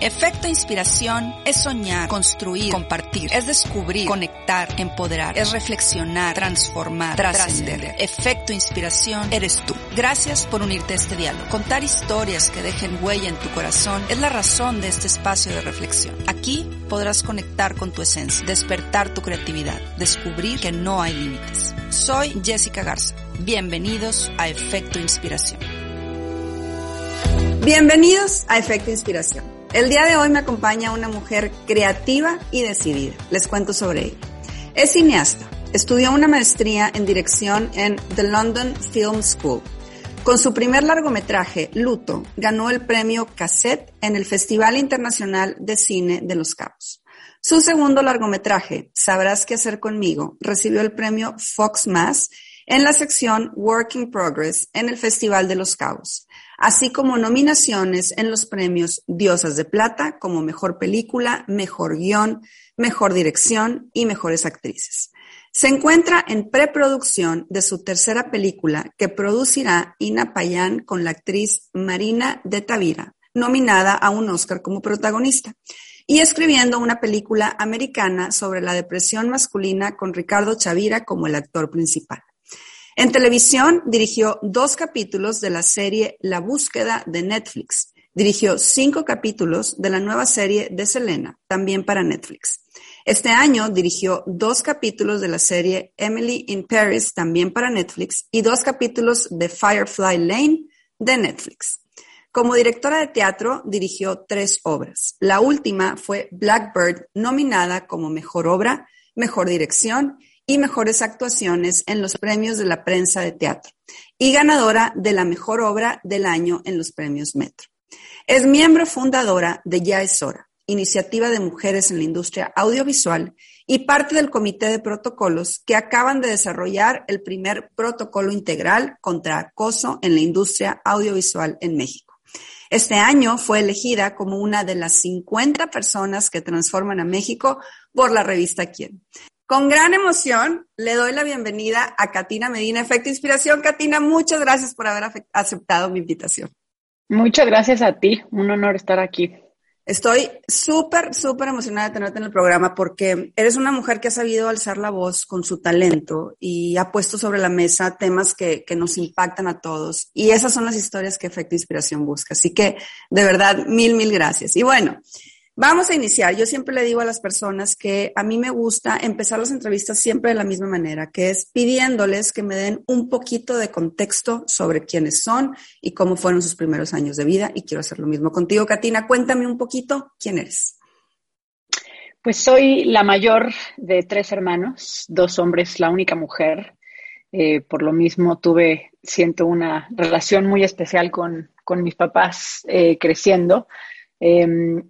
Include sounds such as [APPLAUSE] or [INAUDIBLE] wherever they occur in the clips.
Efecto inspiración es soñar, construir, compartir, es descubrir, conectar, empoderar, es reflexionar, transformar, trascender. Efecto inspiración eres tú. Gracias por unirte a este diálogo. Contar historias que dejen huella en tu corazón es la razón de este espacio de reflexión. Aquí podrás conectar con tu esencia, despertar tu creatividad, descubrir que no hay límites. Soy Jessica Garza. Bienvenidos a Efecto Inspiración. Bienvenidos a Efecto Inspiración. El día de hoy me acompaña una mujer creativa y decidida. Les cuento sobre ella. Es cineasta. Estudió una maestría en dirección en The London Film School. Con su primer largometraje, Luto, ganó el premio Cassette en el Festival Internacional de Cine de Los Cabos. Su segundo largometraje, Sabrás qué hacer conmigo, recibió el premio Fox Mass en la sección Work in Progress en el Festival de Los Cabos así como nominaciones en los premios Diosas de Plata como Mejor Película, Mejor Guión, Mejor Dirección y Mejores Actrices. Se encuentra en preproducción de su tercera película que producirá Ina Payán con la actriz Marina de Tavira, nominada a un Oscar como protagonista, y escribiendo una película americana sobre la depresión masculina con Ricardo Chavira como el actor principal. En televisión dirigió dos capítulos de la serie La búsqueda de Netflix. Dirigió cinco capítulos de la nueva serie de Selena, también para Netflix. Este año dirigió dos capítulos de la serie Emily in Paris, también para Netflix, y dos capítulos de Firefly Lane de Netflix. Como directora de teatro dirigió tres obras. La última fue Blackbird, nominada como Mejor Obra, Mejor Dirección y mejores actuaciones en los premios de la prensa de teatro y ganadora de la mejor obra del año en los premios Metro. Es miembro fundadora de Ya es Hora, iniciativa de mujeres en la industria audiovisual y parte del comité de protocolos que acaban de desarrollar el primer protocolo integral contra acoso en la industria audiovisual en México. Este año fue elegida como una de las 50 personas que transforman a México por la revista Quién. Con gran emoción le doy la bienvenida a Katina Medina, Efecto Inspiración. Katina, muchas gracias por haber aceptado mi invitación. Muchas gracias a ti, un honor estar aquí. Estoy súper, súper emocionada de tenerte en el programa porque eres una mujer que ha sabido alzar la voz con su talento y ha puesto sobre la mesa temas que, que nos impactan a todos. Y esas son las historias que Efecto Inspiración busca. Así que, de verdad, mil, mil gracias. Y bueno, Vamos a iniciar. Yo siempre le digo a las personas que a mí me gusta empezar las entrevistas siempre de la misma manera, que es pidiéndoles que me den un poquito de contexto sobre quiénes son y cómo fueron sus primeros años de vida. Y quiero hacer lo mismo contigo, Katina. Cuéntame un poquito quién eres. Pues soy la mayor de tres hermanos, dos hombres, la única mujer. Eh, por lo mismo tuve, siento una relación muy especial con, mis papás eh, creciendo. Em,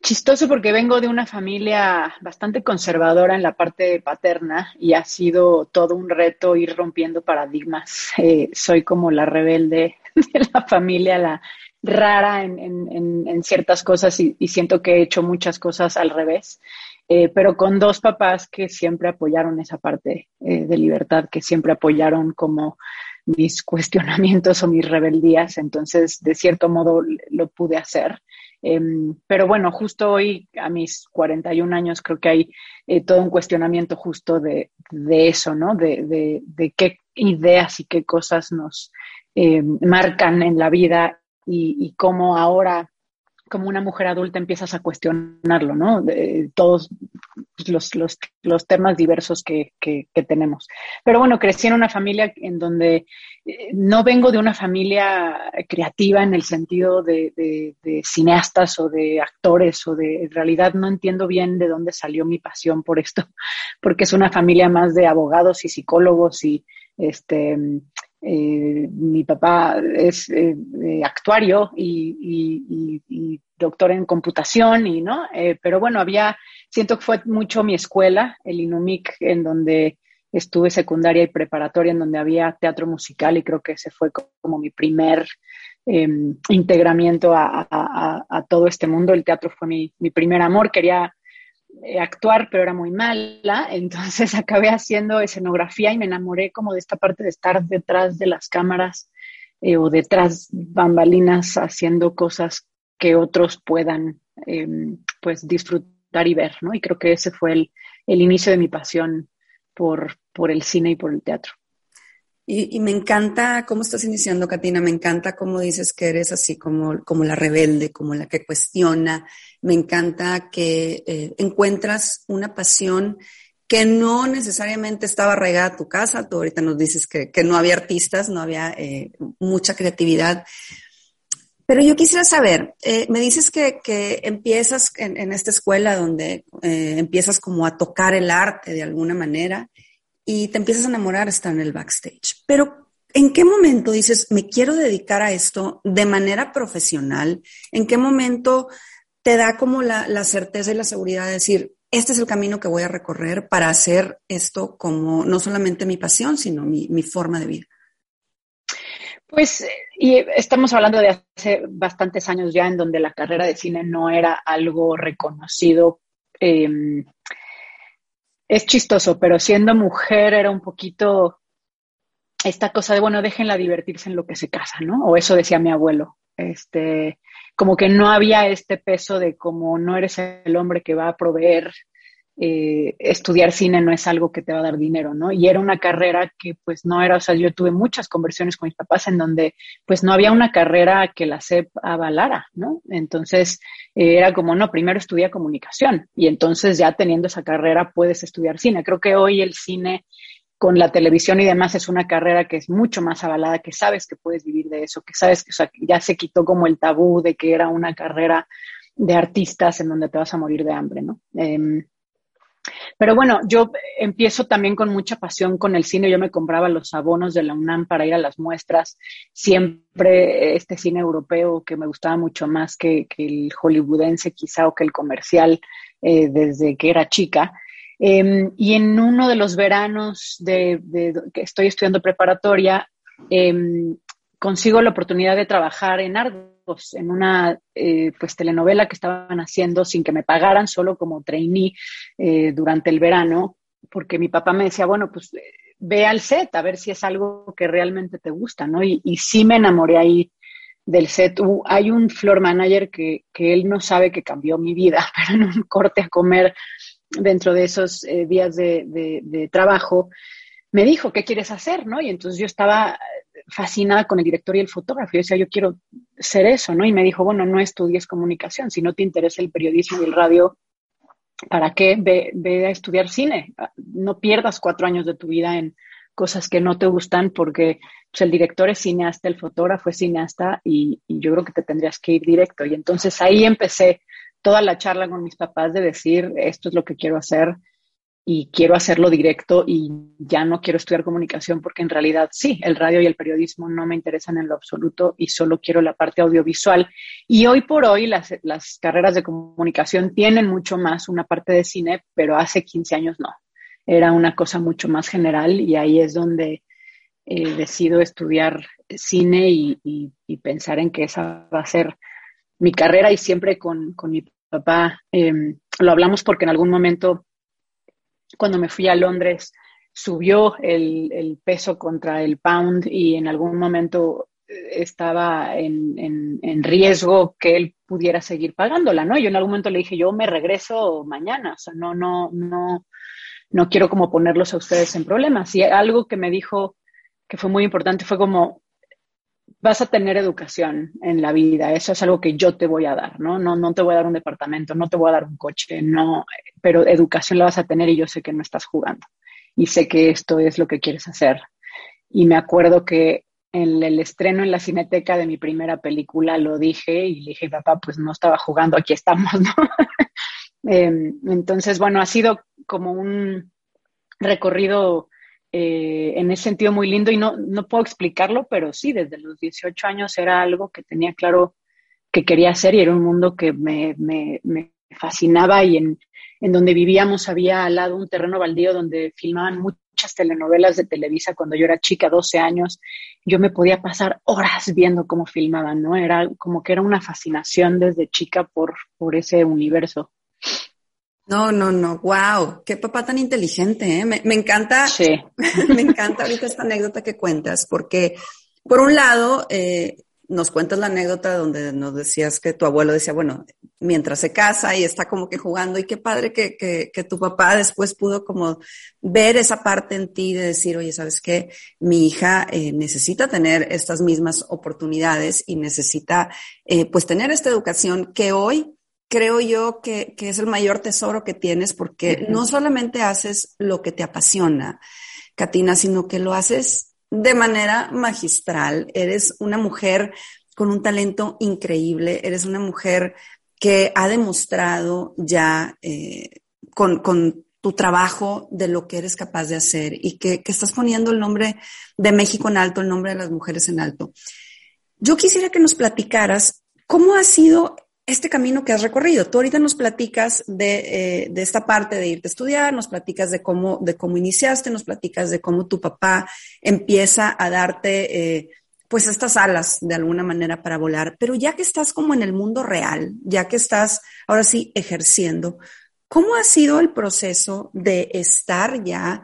Chistoso porque vengo de una familia bastante conservadora en la parte paterna y ha sido todo un reto ir rompiendo paradigmas. Eh, soy como la rebelde [LAUGHS] de la familia, la rara en, ciertas cosas y, siento que he hecho muchas cosas al revés, eh, pero con dos papás que siempre apoyaron esa parte eh, de libertad, que siempre apoyaron como mis cuestionamientos o mis rebeldías, entonces de cierto modo lo pude hacer. Em, pero bueno, justo hoy, a mis 41 años, creo que hay eh, todo un cuestionamiento justo de, eso, ¿no? De, qué ideas y qué cosas nos em, marcan en la vida y, y cómo ahora como una mujer adulta empiezas a cuestionarlo, ¿no? Todos los, los, los temas diversos que, que, tenemos. Pero bueno, crecí en una familia en donde eh, no vengo de una familia creativa en el sentido de, de, cineastas o de actores o de, en realidad no entiendo bien de dónde salió mi pasión por esto, [LAUGHS] porque es una familia más de abogados y psicólogos y este mi papá es actuario y, doctor en computación y no, pero bueno, había, siento que fue mucho mi escuela, el INUMIC, en donde estuve secundaria y preparatoria en donde había teatro musical y creo que ese fue como mi primer em, integramiento a, todo este mundo. El teatro fue mi, primer amor, quería eh, actuar, pero era muy mala, entonces [LAUGHS] acabé haciendo escenografía y me enamoré como de esta parte de estar detrás de las cámaras eh, o detrás bambalinas haciendo cosas que otros puedan em, pues disfrutar y ver, ¿no? Y creo que ese fue el, el inicio de mi pasión por, por el cine y por el teatro. Y, me encanta cómo estás iniciando, Katina, me encanta cómo dices que eres así como, como la rebelde, como la que cuestiona, me encanta que eh, encuentras una pasión que no necesariamente estaba arraigada a tu casa, tú ahorita nos dices que, que no había artistas, no había eh, mucha creatividad, pero yo quisiera saber, eh, me dices que, que empiezas en, en, esta escuela donde eh, empiezas como a tocar el arte de alguna manera y te empiezas a enamorar estar en el backstage. Pero ¿en qué momento dices, me quiero dedicar a esto de manera profesional? ¿En qué momento te da como la, la certeza y la seguridad de decir, este es el camino que voy a recorrer para hacer esto como no solamente mi pasión, sino mi, mi forma de vida? Pues, y estamos hablando de hace bastantes años ya en donde la carrera de cine no era algo reconocido. Em, es chistoso, pero siendo mujer era un poquito esta cosa de, bueno, déjenla divertirse en lo que se casa, ¿no? O eso decía mi abuelo. Este, como que no había este peso de como no eres el hombre que va a proveer eh, estudiar cine no es algo que te va a dar dinero, ¿no? Y era una carrera que pues no era, o sea, yo tuve muchas conversiones con mis papás en donde pues no había una carrera que la SEP avalara, ¿no? Entonces eh, era como, no, primero estudia comunicación y entonces ya teniendo esa carrera puedes estudiar cine. Creo que hoy el cine con la televisión y demás es una carrera que es mucho más avalada, que sabes que puedes vivir de eso, que sabes que o sea, ya se quitó como el tabú de que era una carrera de artistas en donde te vas a morir de hambre, ¿no? Em, pero bueno, yo empiezo también con mucha pasión con el cine. Yo me compraba los abonos de la UNAM para ir a las muestras. Siempre este cine europeo que me gustaba mucho más que, el hollywoodense quizá o que el comercial eh, desde que era chica. Em, y en uno de los veranos de, que estoy estudiando preparatoria, em, consigo la oportunidad de trabajar en Argos, en una eh, pues telenovela que estaban haciendo sin que me pagaran, solo como trainee eh, durante el verano, porque mi papá me decía, bueno, pues eh, ve al set a ver si es algo que realmente te gusta, ¿no? Y, y sí me enamoré ahí del set. hay un floor manager que, que, él no sabe que cambió mi vida, [LAUGHS] pero en un corte a comer dentro de esos días de, de, de trabajo, me dijo, ¿qué quieres hacer? ¿no? Y entonces yo estaba fascinada con el director y el fotógrafo. Yo decía, yo quiero ser eso, ¿no? Y me dijo, bueno, no estudies comunicación, si no te interesa el periodismo y el radio, ¿para qué? Ve, a estudiar cine. No pierdas cuatro años de tu vida en cosas que no te gustan porque pues, el director es cineasta, el fotógrafo es cineasta y, y yo creo que te tendrías que ir directo. Y entonces ahí empecé toda la charla con mis papás de decir, esto es lo que quiero hacer y quiero hacerlo directo y ya no quiero estudiar comunicación porque en realidad sí, el radio y el periodismo no me interesan en lo absoluto y solo quiero la parte audiovisual. Y hoy por hoy las, las carreras de comunicación tienen mucho más una parte de cine, pero hace 15 años no. Era una cosa mucho más general y ahí es donde eh, decido estudiar cine y, pensar en que esa va a ser mi carrera y siempre con, con mi papá em, lo hablamos porque en algún momento cuando me fui a Londres subió el, peso contra el pound y en algún momento eh, estaba en, riesgo que él pudiera seguir pagándola, ¿no? Yo en algún momento le dije, yo me regreso mañana, o sea, no, no, no, no quiero como ponerlos a ustedes en problemas. Y algo que me dijo que fue muy importante fue como, vas a tener educación en la vida, eso es algo que yo te voy a dar, ¿no? No, no te voy a dar un departamento, no te voy a dar un coche, no, pero educación la vas a tener y yo sé que no estás jugando y sé que esto es lo que quieres hacer. Y me acuerdo que en el estreno en la cineteca de mi primera película lo dije y le dije, papá, pues no estaba jugando, aquí estamos, ¿no? [LAUGHS] Em, entonces, bueno, ha sido como un recorrido eh, en ese sentido muy lindo y no, no puedo explicarlo, pero sí, desde los 18 años era algo que tenía claro que quería hacer y era un mundo que me, me, me fascinaba y en, en, donde vivíamos había al lado un terreno baldío donde filmaban muchas telenovelas de Televisa cuando yo era chica, 12 años. Yo me podía pasar horas viendo cómo filmaban, ¿no? Era como que era una fascinación desde chica por, por ese universo. No, no, no, wow, qué papá tan inteligente, ¿eh? me, me encanta, sí. [LAUGHS] me encanta ahorita esta anécdota que cuentas, porque por un lado, eh, nos cuentas la anécdota donde nos decías que tu abuelo decía, bueno, mientras se casa y está como que jugando, y qué padre que, que, que tu papá después pudo como ver esa parte en ti de decir, oye, ¿sabes qué? Mi hija eh, necesita tener estas mismas oportunidades y necesita, eh, pues, tener esta educación que hoy creo yo que, que, es el mayor tesoro que tienes porque no solamente haces lo que te apasiona, Katina, sino que lo haces de manera magistral. Eres una mujer con un talento increíble, eres una mujer que ha demostrado ya eh, con, con, tu trabajo de lo que eres capaz de hacer y que, que estás poniendo el nombre de México en alto, el nombre de las mujeres en alto. Yo quisiera que nos platicaras cómo ha sido este camino que has recorrido. Tú ahorita nos platicas de, eh, de, esta parte de irte a estudiar, nos platicas de cómo, de cómo iniciaste, nos platicas de cómo tu papá empieza a darte, eh, pues estas alas de alguna manera para volar. Pero ya que estás como en el mundo real, ya que estás ahora sí ejerciendo, ¿cómo ha sido el proceso de estar ya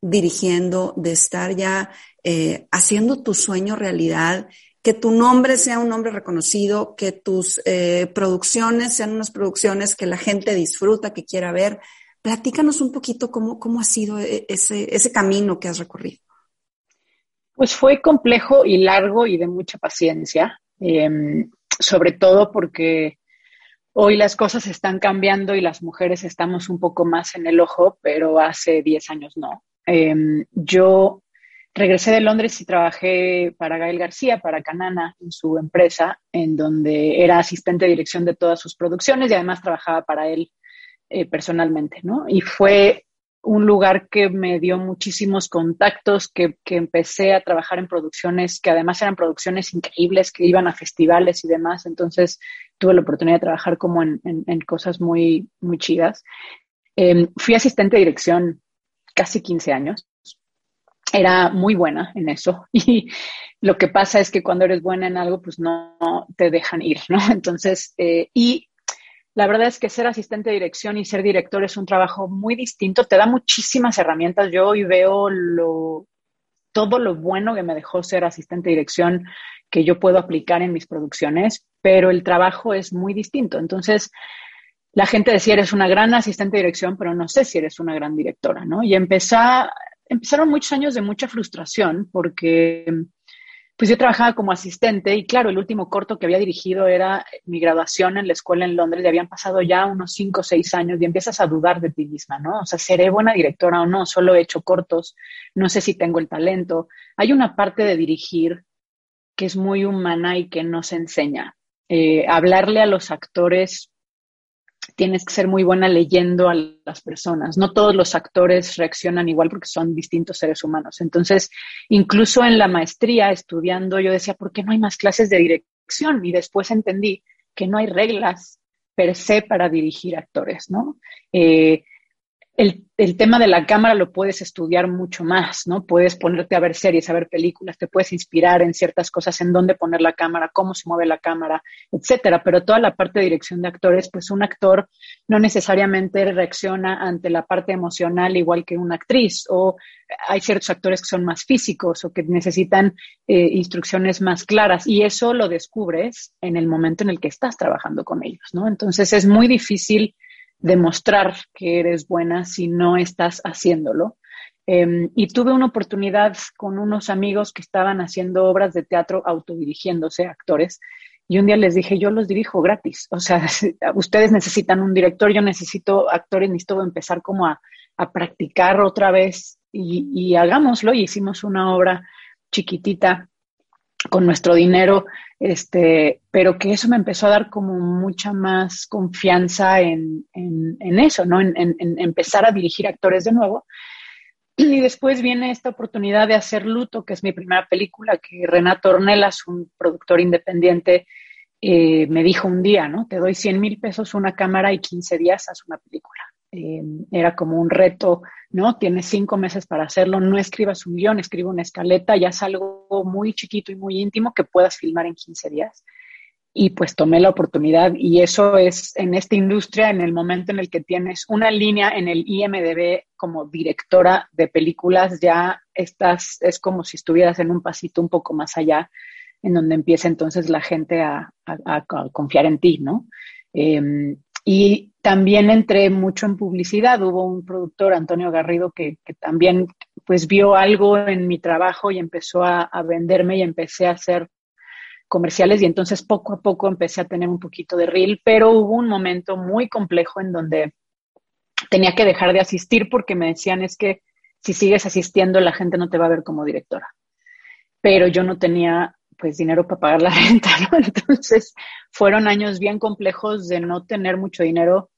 dirigiendo, de estar ya eh, haciendo tu sueño realidad que tu nombre sea un nombre reconocido, que tus eh, producciones sean unas producciones que la gente disfruta, que quiera ver. Platícanos un poquito cómo, cómo ha sido e, ese, ese camino que has recorrido. Pues fue complejo y largo y de mucha paciencia, eh, sobre todo porque hoy las cosas están cambiando y las mujeres estamos un poco más en el ojo, pero hace 10 años no. Eh, yo regresé de Londres y trabajé para Gael García, para Canana, en su empresa, en donde era asistente de dirección de todas sus producciones y además trabajaba para él eh, personalmente, ¿no? Y fue un lugar que me dio muchísimos contactos, que, que, empecé a trabajar en producciones que además eran producciones increíbles, que iban a festivales y demás. Entonces tuve la oportunidad de trabajar como en, en, cosas muy, muy chidas. Eh, fui asistente de dirección casi 15 años era muy buena en eso [LAUGHS] y lo que pasa es que cuando eres buena en algo, pues no, te dejan ir, ¿no? [LAUGHS] Entonces, eh, y la verdad es que ser asistente de dirección y ser director es un trabajo muy distinto, te da muchísimas herramientas. Yo hoy veo lo, todo lo bueno que me dejó ser asistente de dirección que yo puedo aplicar en mis producciones, pero el trabajo es muy distinto. Entonces, la gente decía, eres una gran asistente de dirección, pero no sé si eres una gran directora, ¿no? Y empecé empezaron muchos años de mucha frustración porque pues yo trabajaba como asistente y claro, el último corto que había dirigido era mi graduación en la escuela en Londres y habían pasado ya unos cinco o seis años y empiezas a dudar de ti misma, ¿no? O sea, ¿seré buena directora o no? Solo he hecho cortos, no sé si tengo el talento. Hay una parte de dirigir que es muy humana y que no se enseña. Eh, hablarle a los actores tienes que ser muy buena leyendo a las personas. No todos los actores reaccionan igual porque son distintos seres humanos. Entonces, incluso en la maestría, estudiando, yo decía, ¿por qué no hay más clases de dirección? Y después entendí que no hay reglas per se para dirigir actores, ¿no? Eh, el, el, tema de la cámara lo puedes estudiar mucho más, ¿no? Puedes ponerte a ver series, a ver películas, te puedes inspirar en ciertas cosas, en dónde poner la cámara, cómo se mueve la cámara, etcétera. Pero toda la parte de dirección de actores, pues un actor no necesariamente reacciona ante la parte emocional igual que una actriz, o hay ciertos actores que son más físicos o que necesitan eh, instrucciones más claras, y eso lo descubres en el momento en el que estás trabajando con ellos, ¿no? Entonces es muy difícil demostrar que eres buena si no estás haciéndolo. Eh, y tuve una oportunidad con unos amigos que estaban haciendo obras de teatro autodirigiéndose, actores, y un día les dije, yo los dirijo gratis. O sea, [LAUGHS] ustedes necesitan un director, yo necesito actores, necesito empezar como a, a practicar otra vez y, y, hagámoslo. Y hicimos una obra chiquitita con nuestro dinero, este, pero que eso me empezó a dar como mucha más confianza en, en, en eso, ¿no? En, en, empezar a dirigir actores de nuevo. y después viene esta oportunidad de hacer Luto, que es mi primera película, que Renato Ornelas, un productor independiente, eh, me dijo un día, ¿no? Te doy 100 mil pesos, una cámara y 15 días haz una película. Eh, era como un reto, ¿no? Tienes cinco meses para hacerlo, no escribas un guion, escribe una escaleta, ya es algo muy chiquito y muy íntimo que puedas filmar en 15 días. Y pues tomé la oportunidad y eso es en esta industria, en el momento en el que tienes una línea en el IMDB como directora de películas, ya estás, es como si estuvieras en un pasito un poco más allá, en donde empieza entonces la gente a, confiar en ti, ¿no? Em, y también entré mucho en publicidad. Hubo un productor, Antonio Garrido, que, también pues vio algo en mi trabajo y empezó a, venderme y empecé a hacer comerciales y entonces poco a poco empecé a tener un poquito de reel, pero hubo un momento muy complejo en donde tenía que dejar de asistir porque me decían es que si sigues asistiendo la gente no te va a ver como directora. Pero yo no tenía pues dinero para pagar la [LAUGHS] renta, ¿no? Entonces fueron años bien complejos de no tener mucho dinero.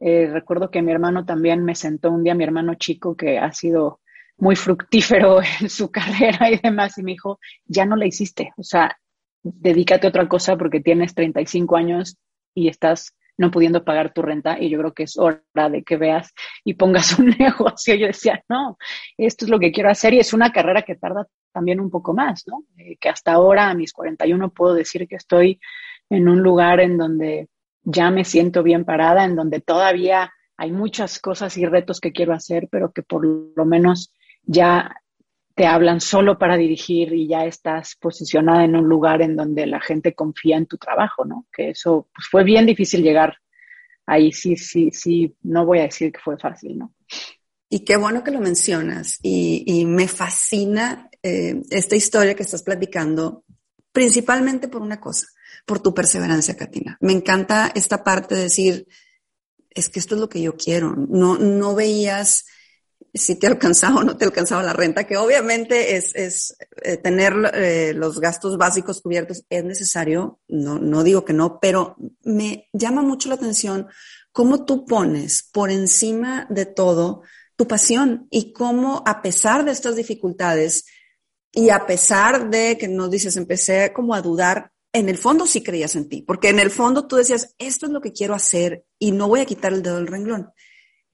Eh, recuerdo que mi hermano también me sentó un día, mi hermano chico, que ha sido muy fructífero [LAUGHS] en su carrera y demás, y me dijo, ya no la hiciste, o sea, dedícate a otra cosa porque tienes 35 años y estás no pudiendo pagar tu renta y yo creo que es hora de que veas y pongas [LAUGHS] un negocio. Yo decía, no, esto es lo que quiero hacer y es una carrera que tarda también un poco más, ¿no? Eh, que hasta ahora, a mis 41, puedo decir que estoy en un lugar en donde ya me siento bien parada, en donde todavía hay muchas cosas y retos que quiero hacer, pero que por lo menos ya te hablan solo para dirigir y ya estás posicionada en un lugar en donde la gente confía en tu trabajo, ¿no? Que eso pues, fue bien difícil llegar ahí, sí, sí, sí, no voy a decir que fue fácil, ¿no? Y qué bueno que lo mencionas y, me fascina eh, esta historia que estás platicando, principalmente por una cosa, por tu perseverancia, Katina. Me encanta esta parte de decir, es que esto es lo que yo quiero. No, no veías si te [LAUGHS] alcanzaba o no te alcanzaba la renta, que obviamente es, es eh, tener eh, los gastos básicos cubiertos es necesario, no, no digo que no, pero me llama mucho la atención cómo tú pones por encima de todo tu pasión y cómo a pesar de estas dificultades y a pesar de que nos dices, empecé como a dudar, en el fondo sí creías en ti, porque en el fondo tú decías, esto es lo que quiero hacer y no voy a quitar el dedo del renglón.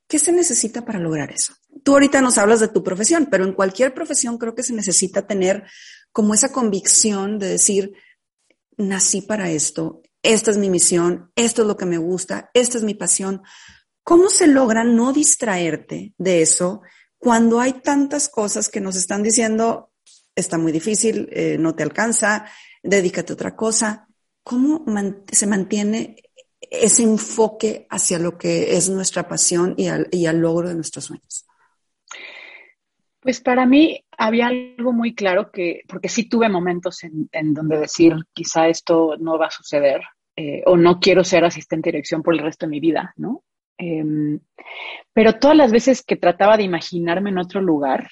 ¿Qué se necesita para lograr eso? Tú ahorita nos hablas de tu profesión, pero en cualquier profesión creo que se necesita tener como esa convicción de decir, nací para esto, esta es mi misión, esto es lo que me gusta, esta es mi pasión. ¿Cómo se logra no distraerte de eso cuando hay tantas cosas que nos están diciendo, está muy difícil, eh, no te alcanza, dedícate a otra cosa? ¿Cómo se mantiene ese enfoque hacia lo que es nuestra pasión y al, y al logro de nuestros sueños? Pues para mí había algo muy claro que, porque sí tuve momentos en, en donde decir, quizá esto no va a suceder, eh, o no quiero ser asistente de dirección por el resto de mi vida, ¿no? Em, pero todas las veces que trataba de imaginarme en otro lugar,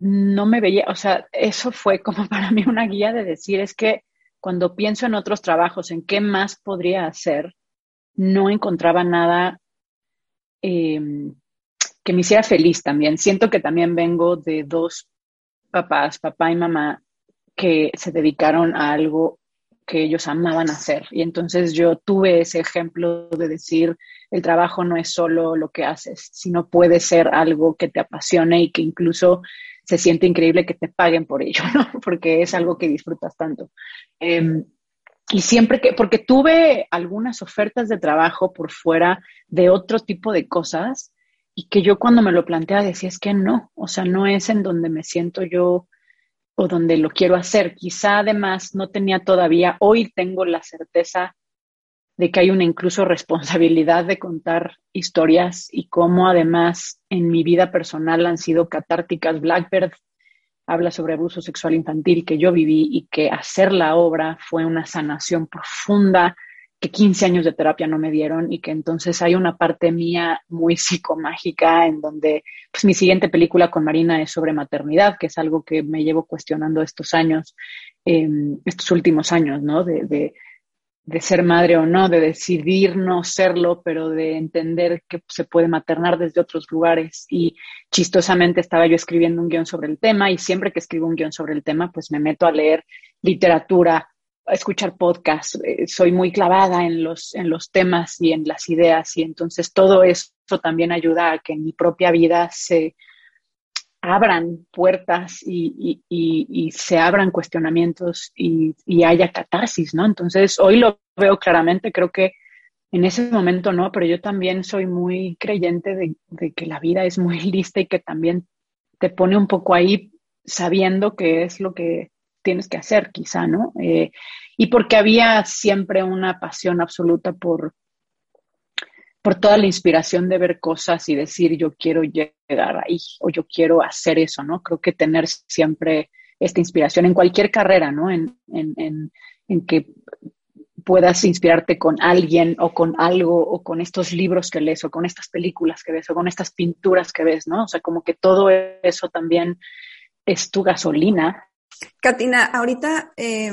no me veía, o sea, eso fue como [LAUGHS] para mí una guía de decir, es que cuando pienso en otros trabajos, en qué más podría hacer, no encontraba nada em, que me hiciera feliz también. Siento que también vengo de dos papás, papá y mamá, que se dedicaron a algo que ellos amaban hacer. Y entonces yo tuve ese ejemplo de decir, el trabajo no es solo lo que haces, sino puede ser algo que te apasione y que incluso se siente increíble que te paguen por ello, ¿no? [LAUGHS] Porque es algo que disfrutas tanto. Em, y siempre que, porque tuve algunas ofertas de trabajo por fuera de otro tipo de cosas y que yo cuando me lo planteaba decía, es que no, o sea, no es en donde me siento yo o donde lo quiero hacer. Quizá además no tenía todavía, hoy tengo la certeza de que hay una incluso responsabilidad de contar historias y cómo además en mi vida personal han sido catárticas. Blackbird habla sobre abuso sexual infantil que yo viví y que hacer la obra fue una sanación profunda que 15 años de terapia no me dieron y que entonces hay una parte mía muy [LAUGHS] psicomágica en donde pues mi siguiente película con Marina es sobre maternidad, que es algo que me llevo cuestionando estos años, em, estos últimos años, ¿no? De ser madre o no, de decidir no serlo, pero de entender que se puede maternar desde otros lugares. Y chistosamente estaba yo escribiendo un guion sobre el tema y siempre que escribo un guion sobre el tema, pues me meto a leer literatura, a escuchar podcasts. Eh, soy muy clavada en los, en los temas y en las ideas y entonces todo eso también ayuda a que en mi propia vida se abran puertas y, se abran cuestionamientos y, haya catarsis, ¿no? Entonces, hoy lo veo claramente, creo que en ese momento no, pero yo también soy muy creyente de, que la vida es muy [LAUGHS] lista y que también te pone un poco ahí sabiendo que es lo que tienes que hacer, quizá, ¿no? Eh, y porque había siempre una pasión absoluta por, por toda la inspiración de ver cosas y decir yo quiero llegar ahí o yo quiero hacer eso, ¿no? Creo que tener siempre esta inspiración en cualquier carrera, ¿no? En, en, en, que puedas inspirarte con alguien o con algo o con estos libros que lees o con estas películas que ves o con estas pinturas que ves, ¿no? O sea, como que todo eso también es tu gasolina. Katina, ahorita eh,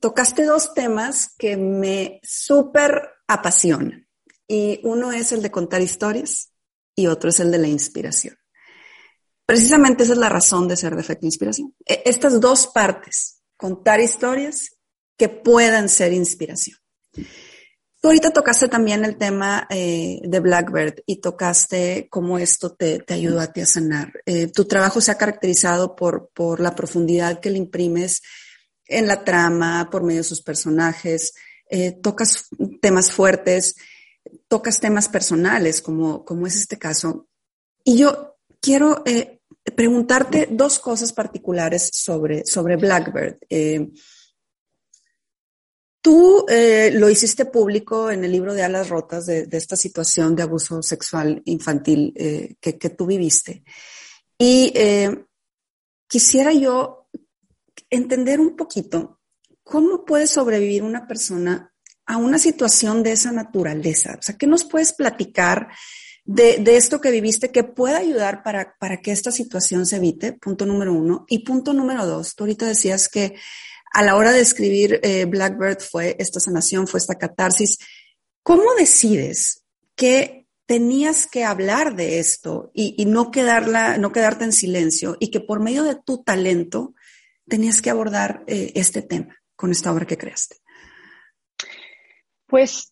tocaste dos temas que me súper apasionan. Y uno es el de contar historias y otro es el de la inspiración. Precisamente esa es la razón de ser de efecto inspiración. E, estas dos partes, contar historias que puedan ser inspiración. Tú ahorita tocaste también el tema eh, de Blackbird y tocaste cómo esto te, te ayudó a ti a sanar. Eh, tu trabajo se ha caracterizado por, por la profundidad que le imprimes en la trama, por medio de sus personajes, eh, tocas temas fuertes tocas temas personales, como, como es este caso. Y yo quiero eh, preguntarte dos cosas particulares sobre, sobre Blackbird. Eh, tú eh, lo hiciste público en el libro de Alas Rotas de, esta situación de abuso sexual infantil que, que, tú viviste. Y quisiera yo entender un poquito cómo puede sobrevivir una persona a una situación de esa naturaleza? O sea, ¿qué nos puedes platicar de, esto que viviste que pueda ayudar para, que esta situación se evite? Punto número uno. Y punto número dos, tú ahorita decías que a la hora de escribir eh, Blackbird fue esta sanación, fue esta catarsis. ¿Cómo decides que tenías que hablar de esto y, no quedarte en silencio y que por medio de tu talento tenías que abordar eh, este tema con esta obra que creaste? Pues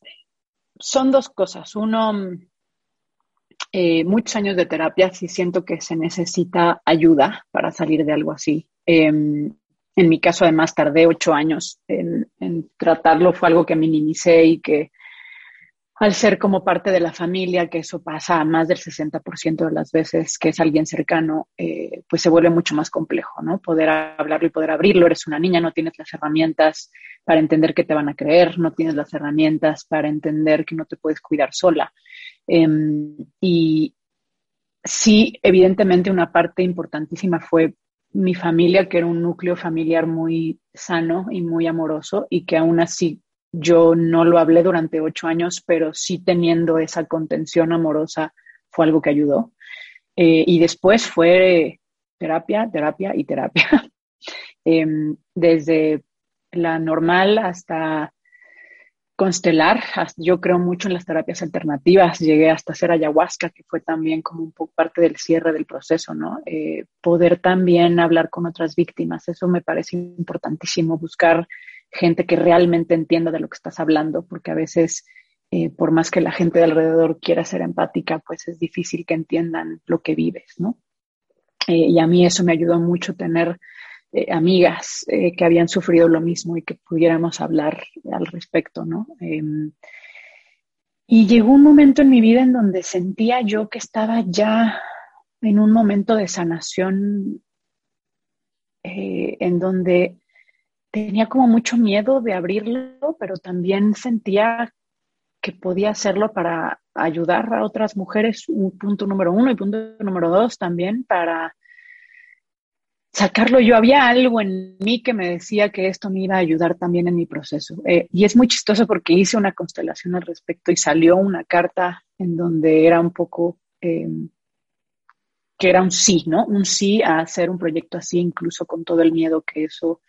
son dos cosas. Uno, eh, muchos años de terapia, sí siento que se necesita ayuda para salir de algo así. Em, en mi caso, además, tardé ocho años en, en, tratarlo. Fue algo que minimicé y que al ser como parte de la familia, que eso pasa más del 60% de las veces que es alguien cercano, eh, pues se vuelve mucho más complejo, ¿no? Poder hablarlo y poder abrirlo. Eres una niña, no tienes las herramientas para entender que te van a creer, no tienes las herramientas para entender que no te puedes cuidar sola. Em, y sí, evidentemente una parte importantísima fue mi familia, que era un núcleo familiar muy sano y muy amoroso y que aún así yo no lo hablé durante ocho años, pero sí teniendo esa contención amorosa fue algo que ayudó. Eh, y después fue terapia, terapia y terapia. [LAUGHS] Em, desde la normal hasta constelar, yo creo mucho en las terapias alternativas, llegué hasta hacer ayahuasca, que fue también como un poco parte del cierre del proceso, ¿no? Eh, poder también hablar con otras víctimas, eso me parece importantísimo, buscar gente que realmente entienda de lo que estás hablando, porque a veces, eh, por más que la gente de alrededor quiera ser empática, pues es difícil que entiendan lo que vives, ¿no? Eh, y a mí eso me ayudó mucho tener eh, amigas que habían sufrido lo mismo y que pudiéramos hablar al respecto, ¿no? Em, y llegó un momento en mi vida en donde sentía yo que estaba ya en un momento de sanación, en donde tenía como mucho miedo de abrirlo, pero también sentía que podía hacerlo para ayudar a otras mujeres, un punto número uno, y punto número dos también para sacarlo. Yo había algo en mí que me decía que esto me iba a ayudar también en mi proceso. Eh, y es muy chistoso porque hice una constelación al respecto y salió una carta en donde era un poco, em, que era un sí, ¿no? Un sí a hacer un proyecto así, incluso con todo el miedo que eso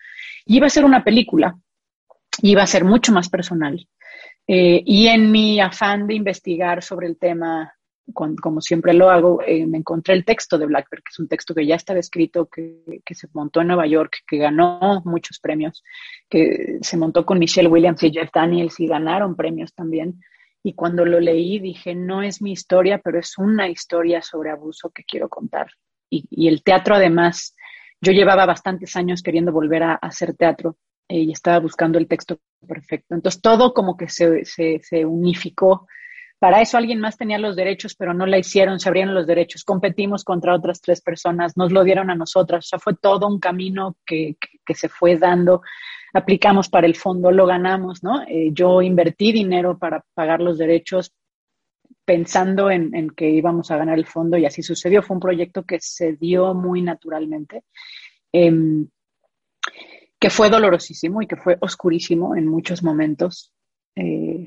y iba a ser una película. iba a ser mucho más personal. Eh, y en mi afán de investigar sobre el tema, como siempre lo hago, eh, me encontré el texto de Blackbird, que es un texto que ya estaba escrito, que, que, se montó en Nueva York, que ganó muchos premios, que se montó con Michelle Williams y Jeff Daniels y ganaron premios también. Y cuando lo leí dije, no es mi historia, pero es una historia sobre abuso que quiero contar. Y, el teatro además, yo llevaba bastantes años queriendo volver a, hacer teatro eh, y estaba buscando el texto perfecto. Entonces todo como que se, se, unificó. Para eso alguien más tenía los derechos, pero no la hicieron, se abrieron los derechos, competimos contra otras tres personas, nos lo dieron a nosotras, o sea, fue todo un camino que, que, se fue dando. Aplicamos para el fondo, lo ganamos, ¿no? Eh, yo invertí dinero para pagar los derechos pensando en, en, que íbamos a ganar el fondo y así sucedió. Fue un proyecto que se dio muy naturalmente. Eh, que fue dolorosísimo y que fue oscurísimo en muchos momentos, eh,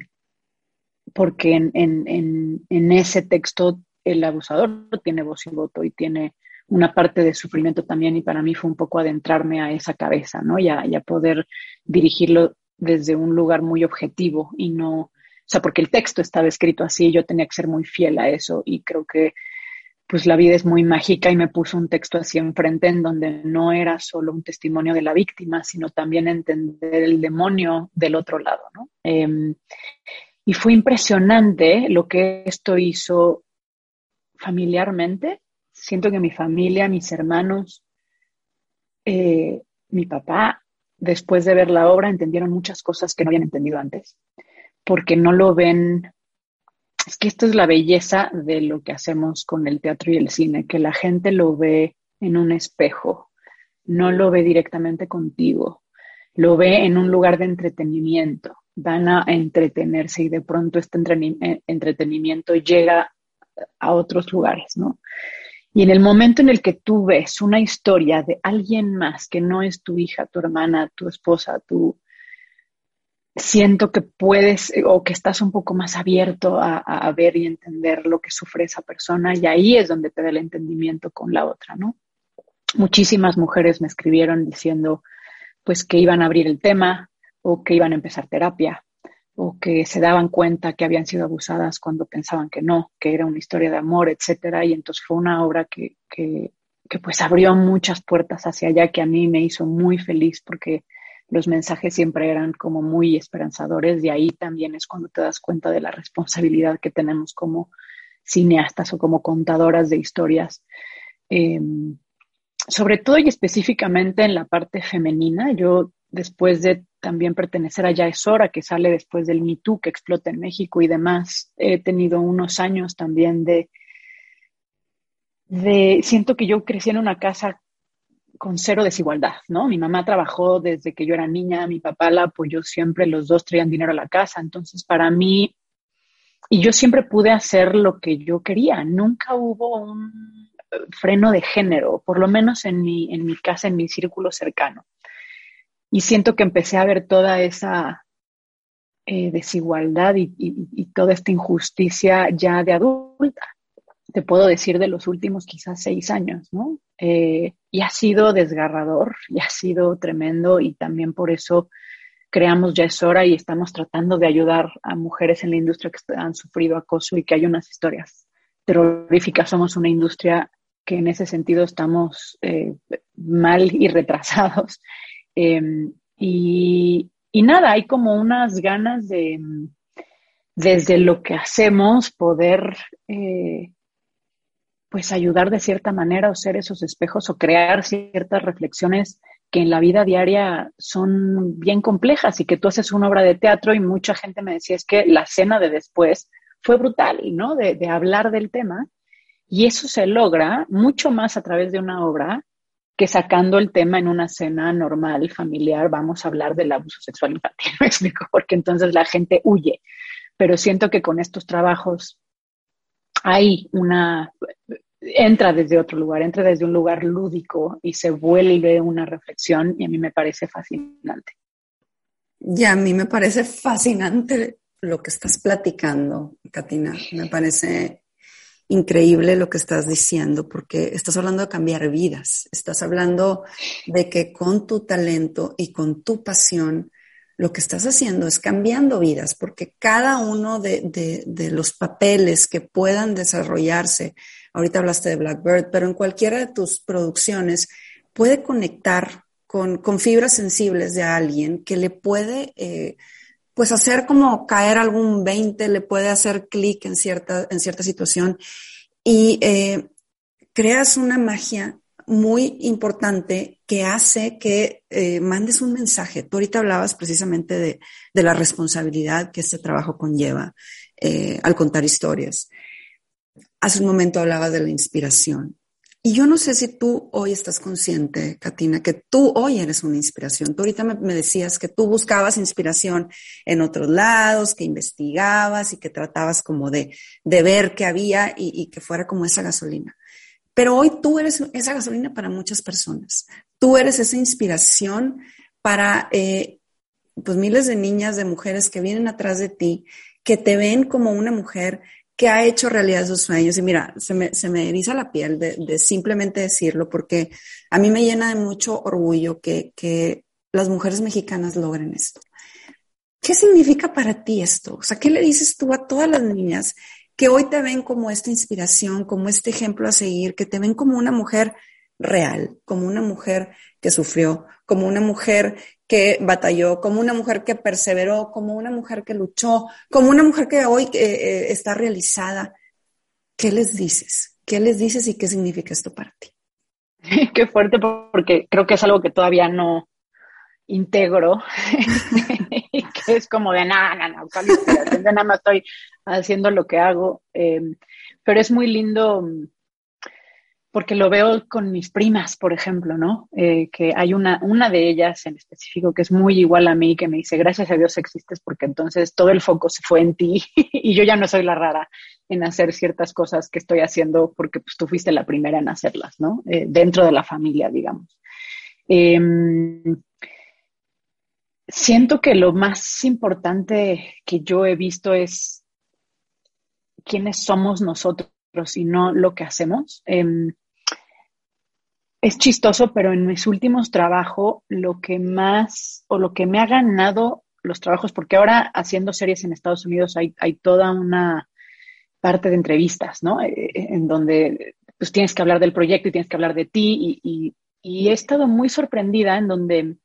porque en, en, en, ese texto el abusador tiene voz y voto y tiene una parte de sufrimiento también y para mí fue un poco adentrarme a esa cabeza, ¿no? Y a, y poder dirigirlo desde un lugar muy objetivo y no, o sea, porque el texto estaba escrito así, yo tenía que ser muy fiel a eso y creo que pues la vida es muy mágica y me puso un texto así enfrente en donde no era solo un testimonio de la víctima, sino también entender el demonio del otro lado, ¿no? Eh, y fue impresionante lo que esto hizo familiarmente. Siento que mi familia, mis hermanos, eh, mi papá, después de ver la obra, entendieron muchas cosas que no habían entendido antes, porque no lo ven es que esto es la belleza de lo que hacemos con el teatro y el cine, que la gente lo ve en un espejo, no lo ve directamente contigo, lo ve en un lugar de entretenimiento, van a entretenerse y de pronto este eh, entretenimiento llega a otros lugares, ¿no? Y en el momento en el que tú ves una historia de alguien más que no es tu hija, tu hermana, tu esposa, tu, siento que puedes eh, o que estás un poco más abierto a, ver y entender lo que sufre esa persona y ahí es donde te da el entendimiento con la otra, ¿no? Muchísimas mujeres me escribieron diciendo pues que iban a abrir el tema o que iban a empezar terapia o que se daban cuenta que habían sido abusadas cuando pensaban que no, que era una historia de amor, etcétera, y entonces fue una obra que, que, que pues abrió muchas puertas hacia allá que a mí me hizo muy feliz porque los mensajes siempre eran como muy esperanzadores, y ahí también es cuando te das cuenta de la responsabilidad que tenemos como cineastas o como contadoras de historias. Eh, sobre todo y específicamente en la parte femenina, yo después de también pertenecer a Ya es hora, que sale después del Me Too, que explota en México y demás, he tenido unos años también de, de, siento que yo crecí en una casa con cero desigualdad, ¿no? Mi mamá trabajó desde que yo era niña, mi papá la apoyó siempre, los dos traían dinero a la casa, entonces para mí, y yo siempre pude hacer lo que yo quería, nunca hubo un freno de género, por lo menos en mi, en mi casa, en mi círculo cercano. Y siento que empecé a ver toda esa eh, desigualdad y, y, toda esta injusticia ya de adulta te puedo decir de los últimos quizás seis años, ¿no? Eh, y ha sido desgarrador, y ha sido tremendo, y también por eso creamos Ya es hora y estamos tratando de ayudar a mujeres en la industria que han sufrido acoso y que hay unas historias terroríficas. Somos una industria que en ese sentido estamos eh, mal y retrasados. Eh, y, nada, hay como unas ganas de, desde lo que hacemos, poder eh, pues ayudar de cierta manera o ser esos espejos o crear ciertas reflexiones que en la vida diaria son bien complejas y que tú haces una obra de teatro y mucha gente me decía es que la cena de después fue brutal, ¿no? De hablar del tema y eso se logra mucho más a través de una obra que sacando el tema en una cena normal, familiar, vamos a hablar del abuso sexual infantil, [LAUGHS] me explico, porque entonces la gente huye. Pero siento que con estos trabajos hay una, entra desde otro lugar, entra desde un lugar lúdico y se vuelve una reflexión y a mí me parece fascinante. Y a mí me parece fascinante lo que estás platicando, Katina. Me parece increíble lo que estás diciendo porque estás hablando de cambiar vidas, estás hablando de que con tu talento y con tu pasión lo que estás haciendo es cambiando vidas, porque cada uno de, los papeles que puedan desarrollarse, ahorita hablaste de Blackbird, pero en cualquiera de tus producciones puede conectar con, fibras sensibles de alguien que le puede, eh, pues hacer como caer algún 20, le puede hacer clic en cierta, en cierta situación y eh, creas una magia muy importante que hace que eh, mandes un mensaje. Tú ahorita hablabas precisamente de, la responsabilidad que este trabajo conlleva eh, al contar historias. Hace un momento hablabas de la inspiración. Y yo no sé si tú hoy estás consciente, Katina, que tú hoy eres una inspiración. Tú ahorita me, decías que tú buscabas inspiración en otros lados, que investigabas y que tratabas como de, ver qué había y que fuera como esa gasolina. Pero hoy tú eres esa gasolina para muchas personas. Tú eres esa inspiración para eh, pues miles de niñas, de mujeres que vienen atrás de ti, que te ven como una mujer que ha hecho realidad sus sueños. Y mira, se me, se me eriza la piel de, simplemente decirlo, porque a mí me llena de mucho orgullo que, que las mujeres mexicanas logren esto. ¿Qué significa para ti esto? O sea, ¿qué le dices tú a todas las niñas que hoy te ven como esta inspiración, como este ejemplo a seguir, que te ven como una mujer real, como una mujer que sufrió, como una mujer que batalló, como una mujer que perseveró, como una mujer que luchó, como una mujer que hoy eh, eh, está realizada. ¿Qué les dices? ¿Qué les dices y qué significa esto para ti? [LAUGHS] Qué fuerte porque creo que es algo que todavía no integro [LAUGHS] que es como de nada, nada, no, nada más estoy haciendo lo que hago. Em, pero es muy lindo porque lo veo con mis primas, por ejemplo, ¿no? Eh, que hay una, una de ellas en específico que es muy igual a mí, que me dice, gracias a Dios existes porque entonces todo el foco se fue en ti [LAUGHS] y yo ya no soy la rara en hacer ciertas cosas que estoy haciendo porque pues, tú fuiste la primera en hacerlas, ¿no? Eh, dentro de la familia, digamos. Em, siento que lo más importante que yo he visto es quiénes somos nosotros y no lo que hacemos. Em, es chistoso, pero en mis últimos trabajos, lo que más o lo que me ha ganado los trabajos, porque ahora haciendo series en Estados Unidos hay, toda una parte de entrevistas, ¿no? Eh, eh, en donde pues tienes que hablar del proyecto y tienes que hablar de ti y, y he estado muy sorprendida en donde,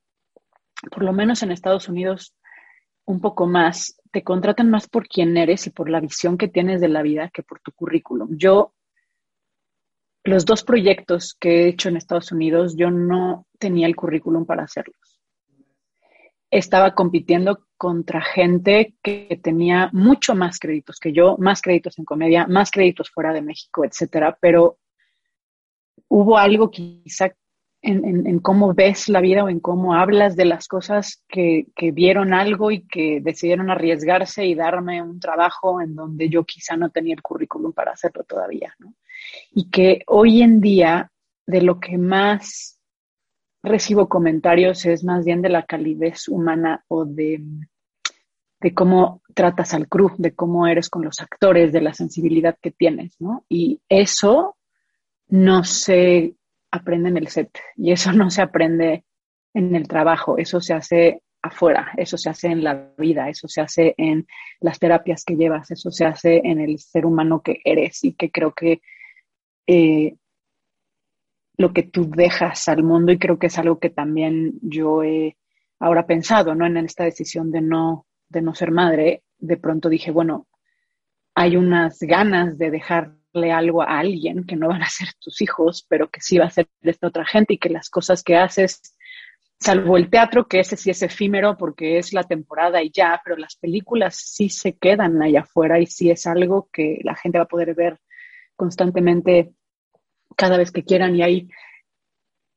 por lo menos en Estados Unidos, un poco más, te contratan más por quién eres y por la visión que tienes de la vida que por tu currículum. Yo, los dos proyectos que he hecho en Estados Unidos, yo no tenía el currículum para hacerlos. Estaba compitiendo contra gente que tenía mucho más créditos que yo, más créditos en comedia, más créditos fuera de México, etcétera, pero hubo algo quizá en, cómo ves la vida o en cómo hablas de las cosas que, vieron algo y que decidieron arriesgarse y darme un trabajo en donde yo quizá no tenía el currículum para hacerlo todavía, ¿no? Y que hoy en día de lo que más recibo comentarios es más bien de la calidez humana o de, de cómo tratas al crew, de cómo eres con los actores, de la sensibilidad que tienes, ¿no? Y eso no sé aprende en el set y eso no se aprende en el trabajo, eso se hace afuera, eso se hace en la vida, eso se hace en las terapias que llevas, eso se hace en el ser humano que eres y que creo que eh, lo que tú dejas al mundo y creo que es algo que también yo he ahora pensado, ¿no? En esta decisión de no, de no ser madre, de pronto dije, bueno, hay unas ganas de dejar algo a alguien que no van a ser tus hijos, pero que sí va a ser esta otra gente y que las cosas que haces, salvo el teatro, que ese sí es efímero porque es la temporada y ya, pero las películas sí se quedan allá afuera y sí es algo que la gente va a poder ver constantemente cada vez que quieran y hay,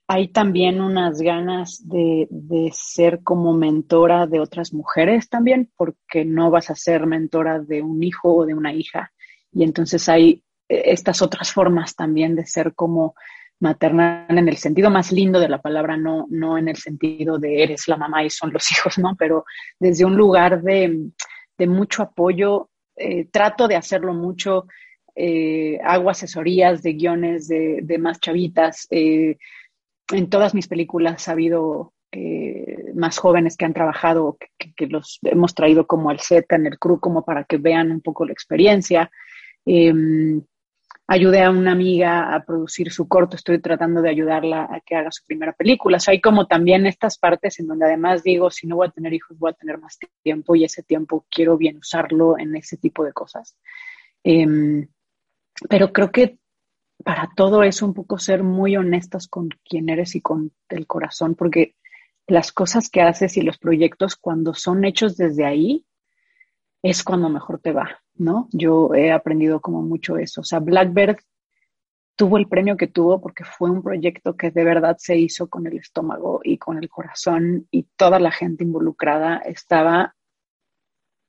hay también unas ganas de, de ser como mentora de otras mujeres también, porque no vas a ser mentora de un hijo o de una hija. Y entonces hay estas otras formas también de ser como maternal en el sentido más lindo de la palabra, no, no en el sentido de eres la mamá y son los [LAUGHS] hijos, ¿no? Pero desde un lugar de, mucho apoyo, eh, trato de hacerlo mucho, eh, hago asesorías de guiones de, más chavitas, eh, en todas mis películas ha habido eh, más jóvenes que han trabajado, que, los hemos traído como al set, en el crew, como para que vean un poco la experiencia. Em, ayudé a una amiga a producir su corto, estoy tratando de ayudarla a que haga su primera película. O sea, hay como también estas partes en donde además digo, si no voy a tener hijos, voy a tener más tiempo y ese tiempo quiero bien usarlo en ese tipo de cosas. Pero creo que para todo es un poco ser muy honestas con quién eres y con el corazón, porque las cosas que haces y los proyectos cuando son hechos desde ahí es cuando mejor te va, ¿no? Yo he aprendido como mucho eso. O sea, Blackbird tuvo el premio que tuvo porque fue un proyecto que de verdad se hizo con el estómago y con el corazón y toda la gente involucrada estaba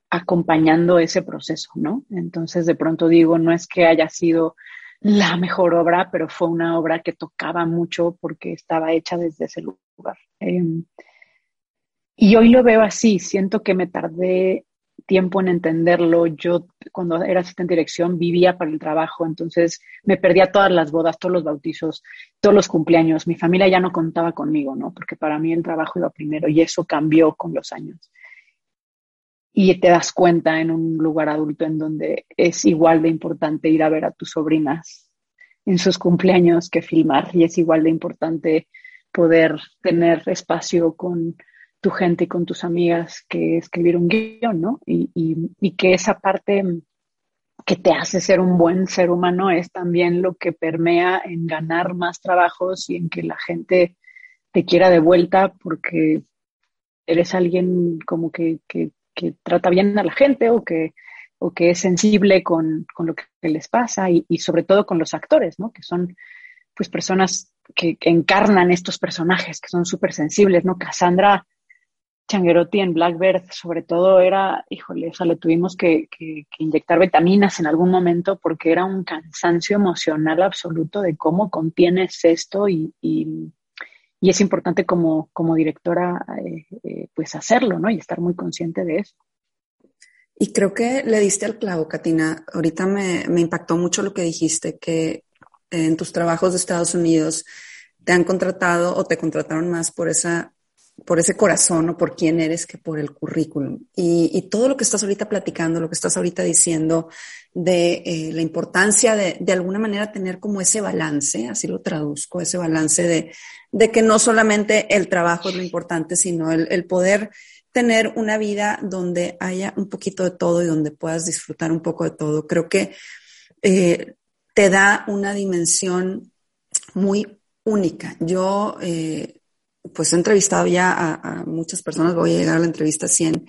acompañando ese proceso, ¿no? Entonces de pronto digo, no es que haya sido la mejor obra, pero fue una obra que tocaba mucho porque estaba hecha desde ese lugar. Em, y hoy lo veo así, siento que me tardé tiempo en entenderlo. Yo cuando era asistente de dirección vivía para el trabajo, entonces me perdía todas las bodas, todos los bautizos, todos los cumpleaños. Mi familia ya no contaba conmigo, ¿no? Porque para mí el trabajo iba primero y eso cambió con los años. Y te das cuenta en un lugar adulto en donde es igual de importante ir a ver a tus sobrinas en sus cumpleaños que filmar y es igual de importante poder tener espacio con tu gente y con tus amigas que escribir un guion, ¿no? Y, y, que esa parte que te hace ser un buen ser humano es también lo que permea en ganar más trabajos y en que la gente te quiera de vuelta porque eres alguien como que, que, que trata bien a la gente o que, o que es sensible con, con lo que les pasa y, sobre todo con los actores, ¿no? Que son pues personas que, que encarnan estos personajes, que son súper sensibles, ¿no? Cassandra Changuerotti en Blackbird, sobre todo era, híjole, o sea, le tuvimos que, inyectar vitaminas en algún momento porque era un cansancio emocional absoluto de cómo contienes esto y, es importante como, como directora eh, eh, pues hacerlo, ¿no? Y estar muy consciente de eso. Y creo que le diste al clavo, Katina. Ahorita me, me impactó mucho lo que dijiste, que en tus trabajos de Estados Unidos te han contratado o te contrataron más por esa por ese corazón o por quién eres que por el currículum. Y, todo lo que estás ahorita platicando, lo que estás ahorita diciendo de eh, la importancia de, de alguna manera tener como ese balance, así lo traduzco, ese balance de, que no solamente el trabajo es lo importante, sino el, poder tener una vida donde haya un poquito de todo y donde puedas disfrutar un poco de todo. Creo que eh, te da una dimensión muy única. Yo eh, pues he entrevistado ya a, muchas personas, voy a llegar a la entrevista 100,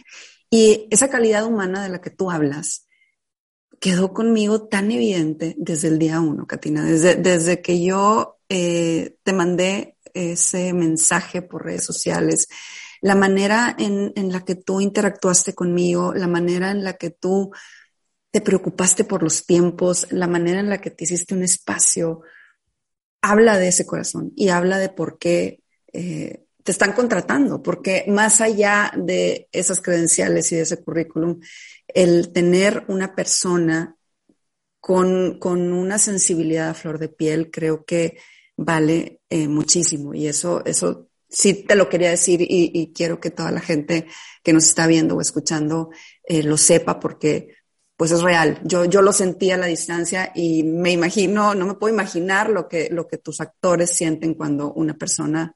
y esa calidad humana de la que tú hablas quedó conmigo tan evidente desde el día uno, Katina, desde, desde que yo eh, te mandé ese mensaje por redes sociales, la manera en, en la que tú interactuaste conmigo, la manera en la que tú te preocupaste por los tiempos, la manera en la que te hiciste un espacio, habla de ese corazón y habla de por qué eh, te están contratando, porque más allá de esas credenciales y de ese currículum, el tener una persona con, con una sensibilidad a flor de piel creo que vale eh, muchísimo y eso, eso sí te lo quería decir y, quiero que toda la gente que nos está viendo o escuchando eh, lo sepa porque pues es real. Yo, yo lo sentí a la distancia y me imagino, no me puedo imaginar lo que, lo que tus actores sienten cuando una persona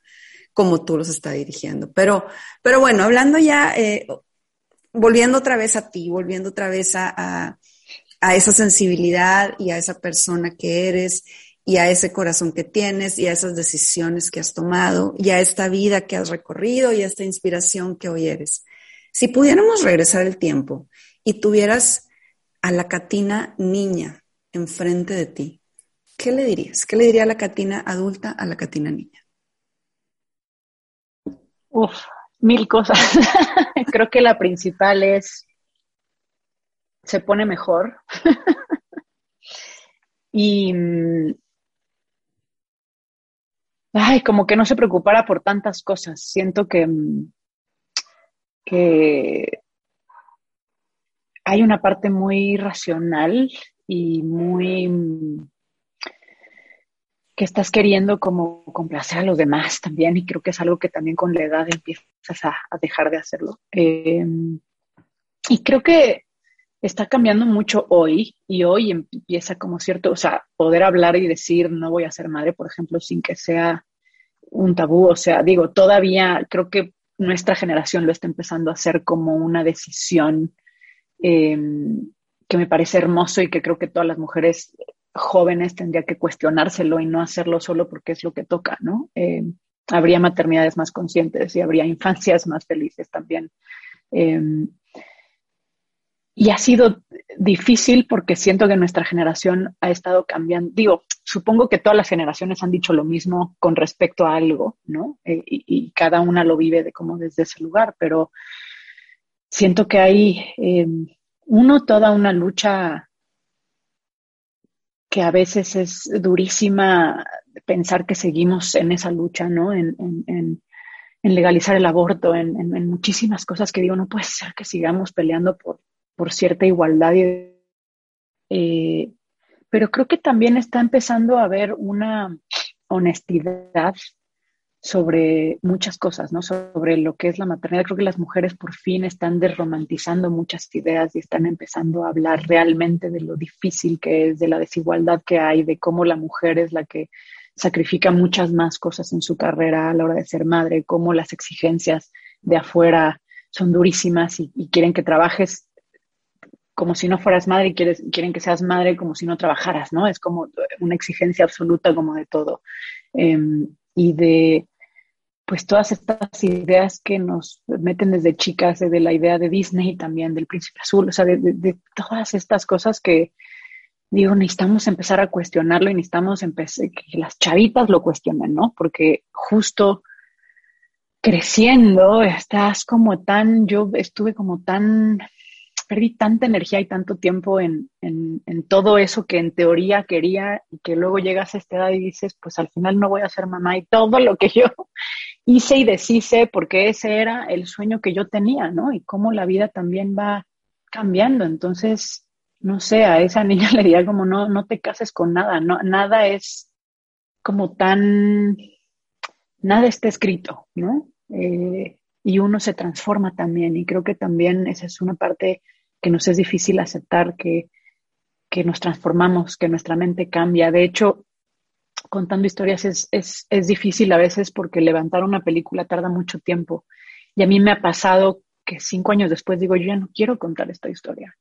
como tú los estás dirigiendo. Pero, pero bueno, hablando ya, eh, volviendo otra vez a ti, volviendo otra vez a, a, esa sensibilidad y a esa persona que eres y a ese corazón que tienes y a esas decisiones que has tomado y a esta vida que has recorrido y a esta inspiración que hoy eres. Si pudiéramos regresar el tiempo y tuvieras a la Catina niña enfrente de ti, ¿qué le dirías? ¿Qué le diría a la Catina adulta a la Catina niña? Uf, mil cosas. [LAUGHS] Creo que la principal es, se pone mejor. [LAUGHS] y, mm, ay, como que no se preocupara por tantas cosas. Siento que, mm, que hay una parte muy racional y muy mm, que estás queriendo como complacer a los demás también y creo que es algo que también con la edad empiezas a, dejar de hacerlo. Em, y creo que está cambiando mucho hoy y hoy empieza como cierto, o sea, poder hablar y decir no voy a ser madre, por ejemplo, sin que sea un tabú, o sea, digo, todavía creo que nuestra generación lo está empezando a hacer como una decisión em, que me parece hermoso y que creo que todas las mujeres jóvenes tendrían que cuestionárselo y no hacerlo solo porque es lo que toca, ¿no? Em, habría maternidades más conscientes y habría infancias más felices también. Em, y ha sido difícil porque siento que nuestra generación ha estado cambiando. Digo, supongo que todas las generaciones han dicho lo mismo con respecto a algo, ¿no? Eh, y, cada una lo vive de como desde ese lugar, pero siento que hay, uno, toda una lucha que a veces es durísima pensar que seguimos en esa lucha, ¿no? En, legalizar el aborto, en, muchísimas cosas que digo, no puede ser que sigamos peleando por, por cierta igualdad. Eh, pero creo que también está empezando a haber una honestidad sobre muchas cosas, ¿no? Sobre lo que es la maternidad. Creo que las mujeres por fin están desromantizando muchas ideas y están empezando a hablar realmente de lo difícil que es, de la desigualdad que hay, de cómo la mujer es la que sacrifica muchas más cosas en su carrera a la hora de ser madre, cómo las exigencias de afuera son durísimas y, quieren que trabajes como si no fueras madre y quieres, quieren que seas madre como si no trabajaras, ¿no? Es como una exigencia absoluta como de todo. Em, y de, pues todas estas ideas que nos meten desde chicas, de la idea de Disney también, del príncipe azul, o sea, de, todas estas cosas que, digo, necesitamos empezar a cuestionarlo y necesitamos que las chavitas lo cuestionen, ¿no? Porque justo creciendo estás como tan, yo estuve como tan perdí tanta energía y tanto tiempo en, todo eso que en teoría quería y que luego llegas a esta edad y dices, pues al final no voy a ser mamá y todo lo que yo hice y deshice porque ese era el sueño que yo tenía, ¿no? Y cómo la vida también va cambiando. Entonces, no sé, a esa [LAUGHS] niña le diría como no, no te cases con nada, no, nada es como tan, nada está escrito, ¿no? Eh, y uno se transforma también y creo que también esa es una parte que nos es difícil aceptar que, que nos transformamos, que nuestra mente cambia. De hecho, contando historias es, es, es, difícil a veces porque levantar una película tarda mucho tiempo. Y a mí me ha pasado que cinco años después digo, yo ya no quiero contar esta historia.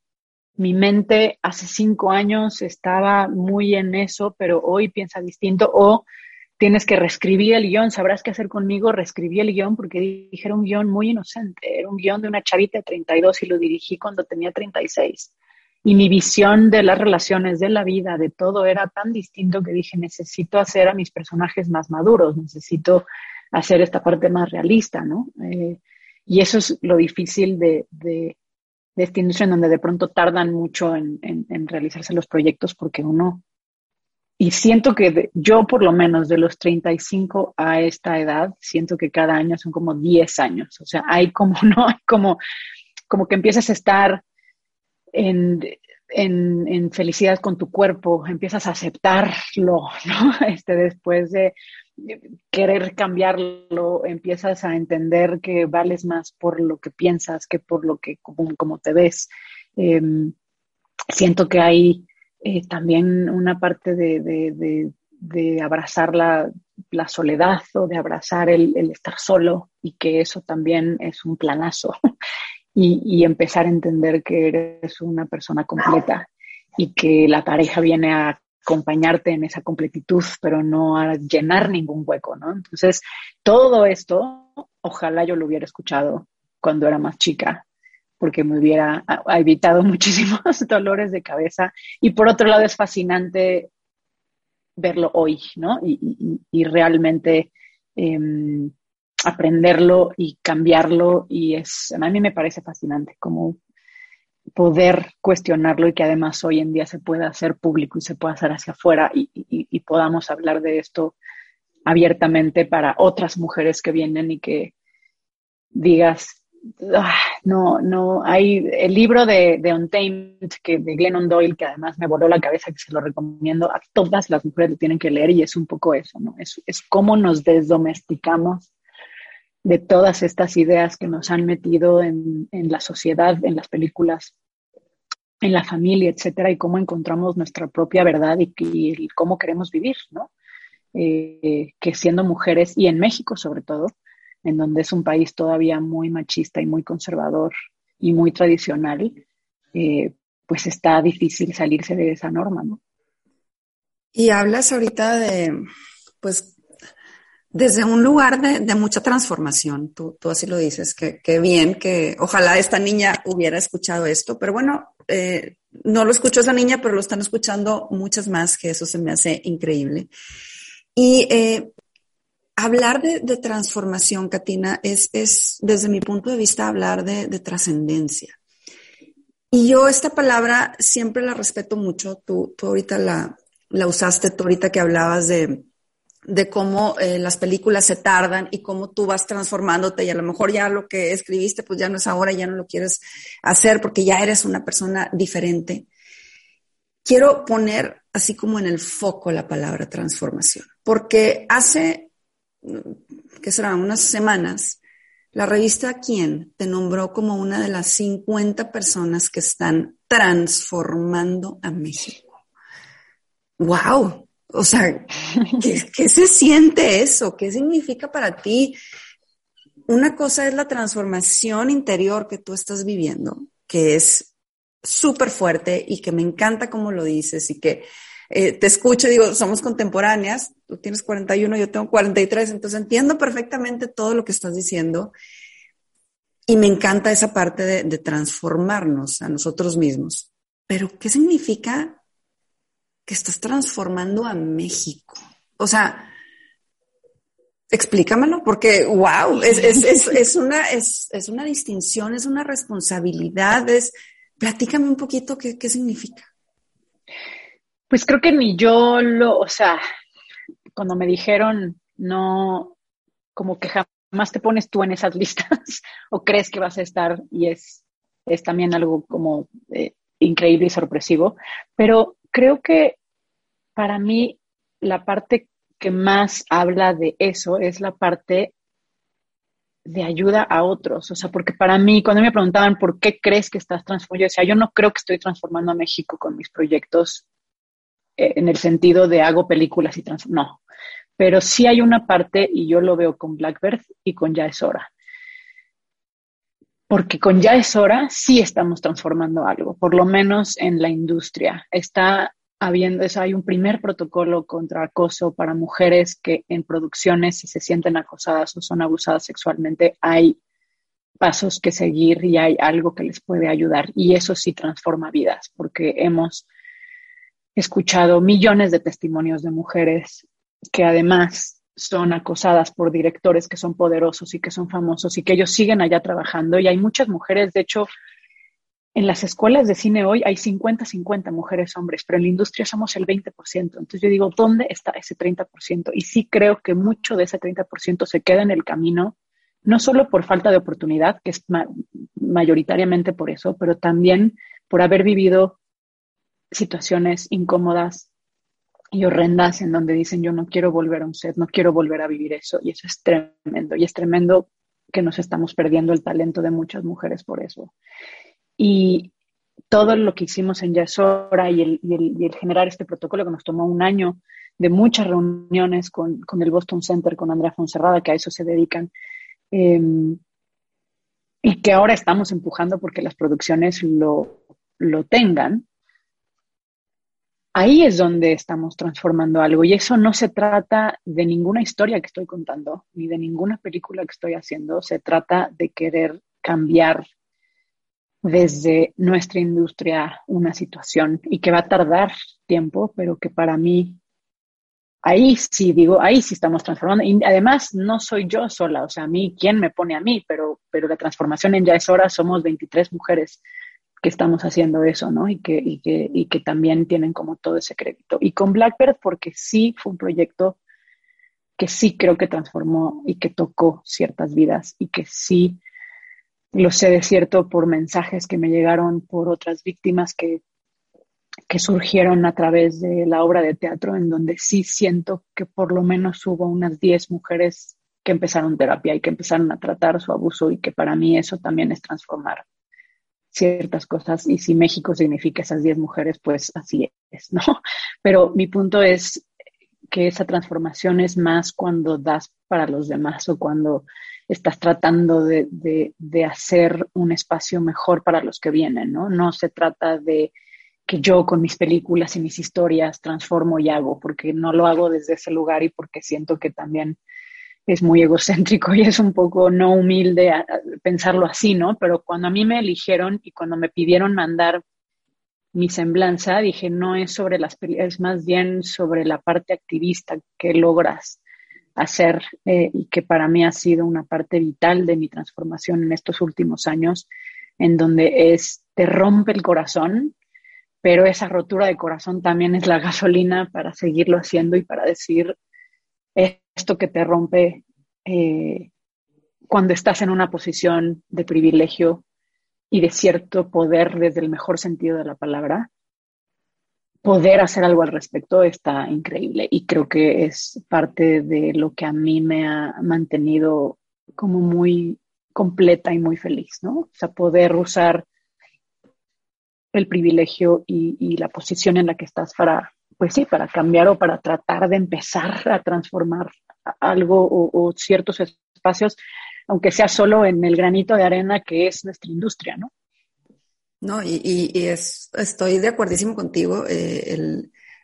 Mi mente hace cinco años estaba muy en eso, pero hoy piensa distinto o tienes que reescribir el guion, sabrás qué hacer conmigo, reescribí el guion porque dije era un guion muy inocente, era un guion de una chavita de 32 y lo dirigí cuando tenía 36. Y mi visión de las relaciones, de la vida, de todo era tan distinto que dije, necesito hacer a mis personajes más maduros, necesito hacer esta parte más realista, ¿no? Eh, y eso es lo difícil de, de, de, esta industria en donde de pronto tardan mucho en, en realizarse los proyectos porque uno y siento que yo por lo menos de los 35 a esta edad, siento que cada año son como 10 años. O sea, hay como, [LAUGHS] ¿no? Hay como, como que empiezas a estar en, en, en, felicidad con tu cuerpo, empiezas a aceptarlo, [LAUGHS] ¿no? Este, después de querer cambiarlo, empiezas a entender que vales más por lo que piensas que por lo que, como, como te ves. Em, siento que hay eh, también una parte de, abrazar la, soledad o de abrazar el, estar solo y que eso también es un planazo [LAUGHS] y, empezar a entender que eres una persona completa y que la pareja viene a acompañarte en esa completitud, pero no a llenar ningún hueco, ¿no? Entonces, todo esto, ojalá yo lo hubiera escuchado cuando era más chica porque me hubiera evitado [LAUGHS] muchísimos dolores de cabeza. Y por otro lado es fascinante verlo hoy, ¿no? Y, realmente em, aprenderlo y cambiarlo. Y es, a mí me parece fascinante como poder cuestionarlo y que además hoy en día se pueda hacer público y se pueda hacer hacia afuera y, y podamos hablar de esto abiertamente para otras mujeres que vienen y que digas, ah, no, no, hay el libro de, de Untamed que, de Glennon Doyle, que además me voló la cabeza, que se lo recomiendo a todas las mujeres lo tienen que leer y es un poco eso, ¿no? Es, es cómo nos desdomesticamos de todas estas ideas que nos han metido en, en la sociedad, en las películas, en la familia, etcétera, y cómo encontramos nuestra propia verdad y, cómo queremos vivir, ¿no? Eh, que siendo mujeres, y en México sobre todo, en donde es un país todavía muy machista y muy conservador y muy tradicional, eh, pues está difícil salirse de esa norma, ¿no? Y hablas ahorita de, pues, desde un lugar de, mucha transformación, tú, tú, así lo dices, que, bien, que ojalá esta niña hubiera escuchado esto, pero bueno, eh, no lo escuchó esa niña, pero lo están escuchando muchas más, que eso se me hace increíble. Y eh, hablar de, transformación, Katina, es, es, desde mi punto de vista, hablar de, trascendencia. Y yo esta palabra siempre la respeto mucho. Tú, tú ahorita la, la usaste, tú ahorita que hablabas de, de cómo eh, las películas se tardan y cómo tú vas transformándote y a lo mejor ya lo que escribiste pues ya no es ahora, ya no lo quieres hacer porque ya eres una persona diferente. Quiero poner así como en el foco la palabra transformación, porque hace que serán unas semanas, la revista Quién te nombró como una de las 50 personas que están transformando a México. ¡Wow! O sea, ¿qué, se siente eso? ¿Qué significa para ti? Una cosa es la transformación interior que tú estás viviendo, que es súper fuerte y que me encanta como lo dices y que eh, te escucho digo, somos contemporáneas, tú tienes 41, yo tengo 43, entonces entiendo perfectamente todo lo que estás diciendo y me encanta esa parte de, de transformarnos a nosotros mismos. Pero, ¿qué significa que estás transformando a México? O sea, explícamelo, porque wow, es, es, es, una, es, una distinción, es una responsabilidad, es, platícame un poquito qué, qué significa. Pues creo que ni yo lo, o sea, cuando me dijeron, no, como que jamás te pones tú en esas [LAUGHS] listas o crees que vas a estar y es, es también algo como eh, increíble y sorpresivo, pero creo que para mí la parte que más habla de eso es la parte de ayuda a otros. O sea, porque para mí, cuando me preguntaban por qué crees que estás transformando, yo decía, yo no creo que estoy transformando a México con mis proyectos eh, en el sentido de hago películas y trans no. Pero sí hay una parte, y yo lo veo con Blackbird y con Ya es hora. Porque con Ya es hora sí estamos transformando algo, por lo menos en la industria. Está habiendo, eso, hay un primer protocolo contra acoso para mujeres que en producciones, si se sienten acosadas o son abusadas sexualmente, hay pasos que seguir y hay algo que les puede ayudar. Y eso sí transforma vidas, porque hemos escuchado millones de testimonios de mujeres que además son acosadas por directores que son poderosos y que son famosos y que ellos siguen allá trabajando. Y hay muchas mujeres, de hecho, en las escuelas de cine hoy hay 50-50 mujeres hombres, pero en la industria somos el 20%. Entonces yo digo, ¿dónde está ese 30%? Y sí creo que mucho de ese 30% se queda en el camino, no solo por falta de oportunidad, que es mayoritariamente por eso, pero también por haber vivido situaciones incómodas y horrendas en donde dicen yo no quiero volver a un set, no quiero volver a vivir eso y eso es tremendo y es tremendo que nos estamos perdiendo el talento de muchas mujeres por eso. Y todo lo que hicimos en Yasora y el, y el, generar este protocolo que nos tomó un año de muchas reuniones con, con el Boston Center, con Andrea Fonserrada, que a eso se dedican, em, y que ahora estamos empujando porque las producciones lo, lo tengan, ahí es donde estamos transformando algo. Y eso no se trata de ninguna historia que estoy contando, ni de ninguna película que estoy haciendo. Se trata de querer cambiar desde nuestra industria una situación y que va a tardar tiempo, pero que para mí, ahí sí digo, ahí sí estamos transformando. Y además no soy yo sola, o sea, a mí, ¿quién me pone a mí? Pero, pero la transformación en Ya es hora, somos 23 mujeres que estamos haciendo eso, ¿no? Y que, y que, y que también tienen como todo ese crédito. Y con Blackbird, porque sí fue un proyecto que sí creo que transformó y que tocó ciertas vidas y que sí lo sé de cierto por mensajes que me llegaron por otras víctimas que, que surgieron a través de la obra de teatro, en donde sí siento que por lo menos hubo unas 10 mujeres que empezaron terapia y que empezaron a tratar su abuso y que para mí eso también es transformar ciertas cosas y si México significa esas 10 mujeres, pues así es, ¿no? [LAUGHS] Pero mi punto es que esa transformación es más cuando das para los demás o cuando estás tratando de, de, hacer un espacio mejor para los que vienen, ¿no? No se trata de que yo con mis películas y mis historias transformo y hago, porque no lo hago desde ese lugar y porque siento que también es muy egocéntrico y es un poco no humilde pensarlo así, ¿no? Pero cuando a mí me eligieron y cuando me pidieron mandar mi semblanza, dije, no es sobre las es más bien sobre la parte activista que logras hacer eh, y que para mí ha sido una parte vital de mi transformación en estos últimos años, en donde es, te rompe el corazón, pero esa rotura de corazón también es la gasolina para seguirlo haciendo y para decir esto que te rompe eh, cuando estás en una posición de privilegio y de cierto poder desde el mejor sentido de la palabra, poder hacer algo al respecto está increíble y creo que es parte de lo que a mí me ha mantenido como muy completa y muy feliz, ¿no? O sea, poder usar el privilegio y, la posición en la que estás para, pues sí, para cambiar o para tratar de empezar a transformar algo o ciertos espacios, aunque sea solo en el granito de arena que es nuestra industria, ¿no? No, y, es, estoy de acuerdísimo contigo. Eh,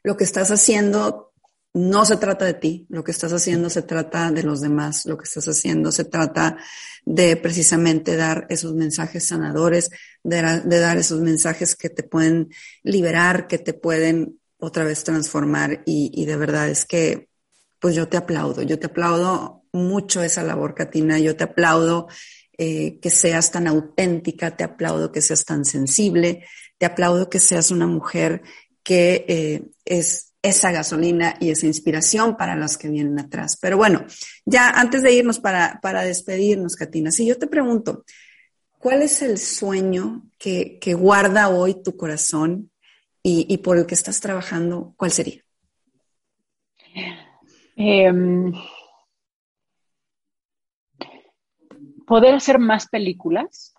lo que estás haciendo no se trata de ti, lo que estás haciendo se trata de los demás, lo que estás haciendo se trata de precisamente dar esos mensajes sanadores, de, dar esos mensajes que te pueden liberar, que te pueden otra vez transformar y, y de verdad es que pues yo te aplaudo, yo te aplaudo mucho esa labor, Katina, yo te aplaudo eh, que seas tan auténtica, te aplaudo que seas tan sensible, te aplaudo que seas una mujer que eh, es esa gasolina y esa inspiración para las que vienen atrás. Pero bueno, ya antes de irnos para, para despedirnos, Katina, si yo te pregunto, ¿cuál es el sueño que, que guarda hoy tu corazón y, por el que estás trabajando? ¿Cuál sería? Eh, poder hacer más películas,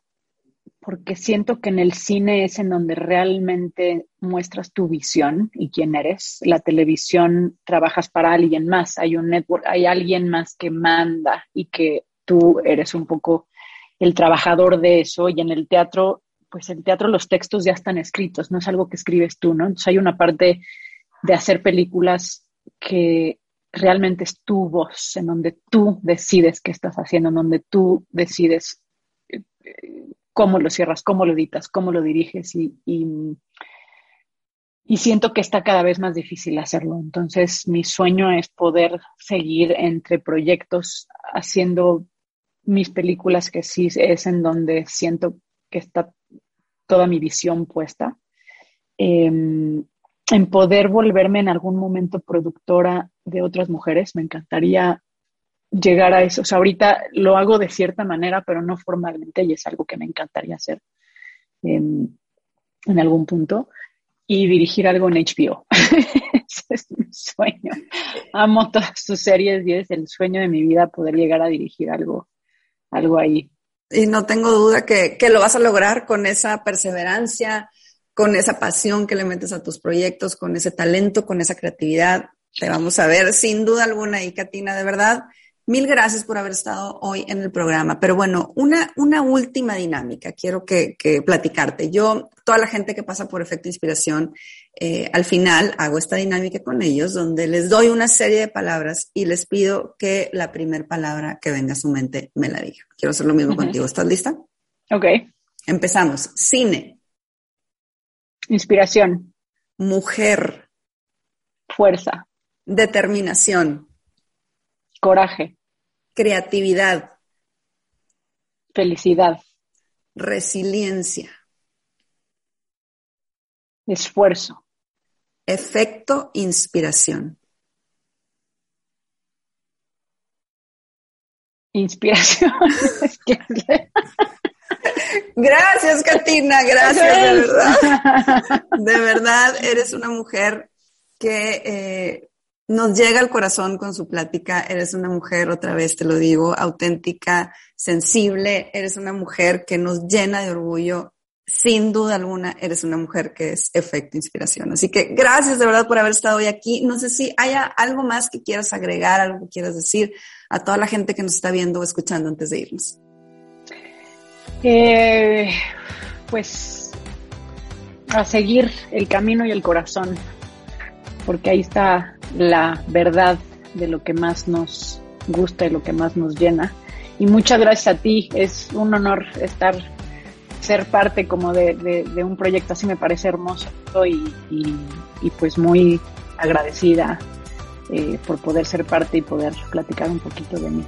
porque siento que en el cine es en donde realmente muestras tu visión y quién eres. La televisión trabajas para alguien más, hay un network, hay alguien más que manda y que tú eres un poco el trabajador de eso y en el teatro, pues el teatro los textos ya están escritos, no es algo que escribes tú, ¿no? Entonces hay una parte de hacer películas que realmente es tu voz, en donde tú decides qué estás haciendo, en donde tú decides eh, cómo lo cierras, cómo lo editas, cómo lo diriges y, y, siento que está cada vez más difícil hacerlo. Entonces, mi sueño es poder seguir entre proyectos haciendo mis películas, que sí es en donde siento que está toda mi visión puesta. Em, en poder volverme en algún momento productora de otras mujeres. Me encantaría llegar a eso. O sea, ahorita lo hago de cierta manera, pero no formalmente y es algo que me encantaría hacer en, algún punto. Y dirigir algo en HBO. [LAUGHS] Ese es mi sueño. Amo todas sus series y es el sueño de mi vida poder llegar a dirigir algo, algo ahí. Y no tengo duda que, que lo vas a lograr con esa perseverancia, con esa pasión que le metes a tus proyectos, con ese talento, con esa creatividad. Te vamos a ver sin duda alguna y Katina, de verdad. Mil gracias por haber estado hoy en el programa. Pero bueno, una, una última dinámica quiero que, que platicarte. Yo, toda la gente que pasa por efecto inspiración, eh, al final hago esta dinámica con ellos donde les doy una serie de palabras y les pido que la primera palabra que venga a su mente me la diga. Quiero hacer lo mismo contigo. ¿Estás lista? Ok. Empezamos. Cine. Inspiración. Mujer. Fuerza. Determinación. Coraje. Creatividad. Felicidad. Resiliencia. Esfuerzo. Efecto inspiración. Inspiración. [LAUGHS] Gracias, Katina, gracias, de verdad. [LAUGHS] De verdad, eres una mujer que eh, nos llega al corazón con su plática. Eres una mujer, otra vez te lo digo, auténtica, sensible. Eres una mujer que nos llena de orgullo. Sin duda alguna, eres una mujer que es efecto inspiración. Así que gracias de verdad por haber estado hoy aquí. No sé si haya algo más que quieras agregar, algo que quieras decir a toda la gente que nos está viendo o escuchando antes de irnos. Eh, pues a seguir el camino y el corazón, porque ahí está la verdad de lo que más nos gusta y lo que más nos llena. Y muchas gracias a ti, es un honor estar, ser parte como de, un proyecto así, me parece hermoso y, y, pues muy agradecida eh, por poder ser parte y poder platicar un poquito de mí.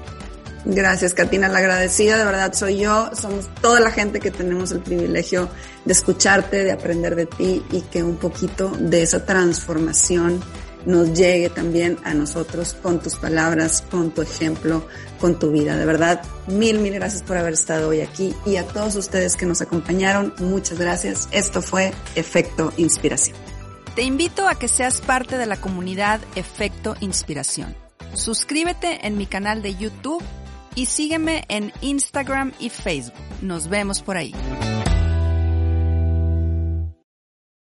Gracias, Katina. La agradecida de verdad soy yo. Somos toda la gente que tenemos el privilegio de escucharte, de aprender de ti y que un poquito de esa transformación nos llegue también a nosotros con tus palabras, con tu ejemplo, con tu vida. De verdad, mil, mil gracias por haber estado hoy aquí y a todos ustedes que nos acompañaron, muchas gracias. Esto fue Efecto Inspiración. Te invito a que seas parte de la comunidad Efecto Inspiración. Suscríbete en mi canal de YouTube y sígueme en Instagram y Facebook. Nos vemos por ahí.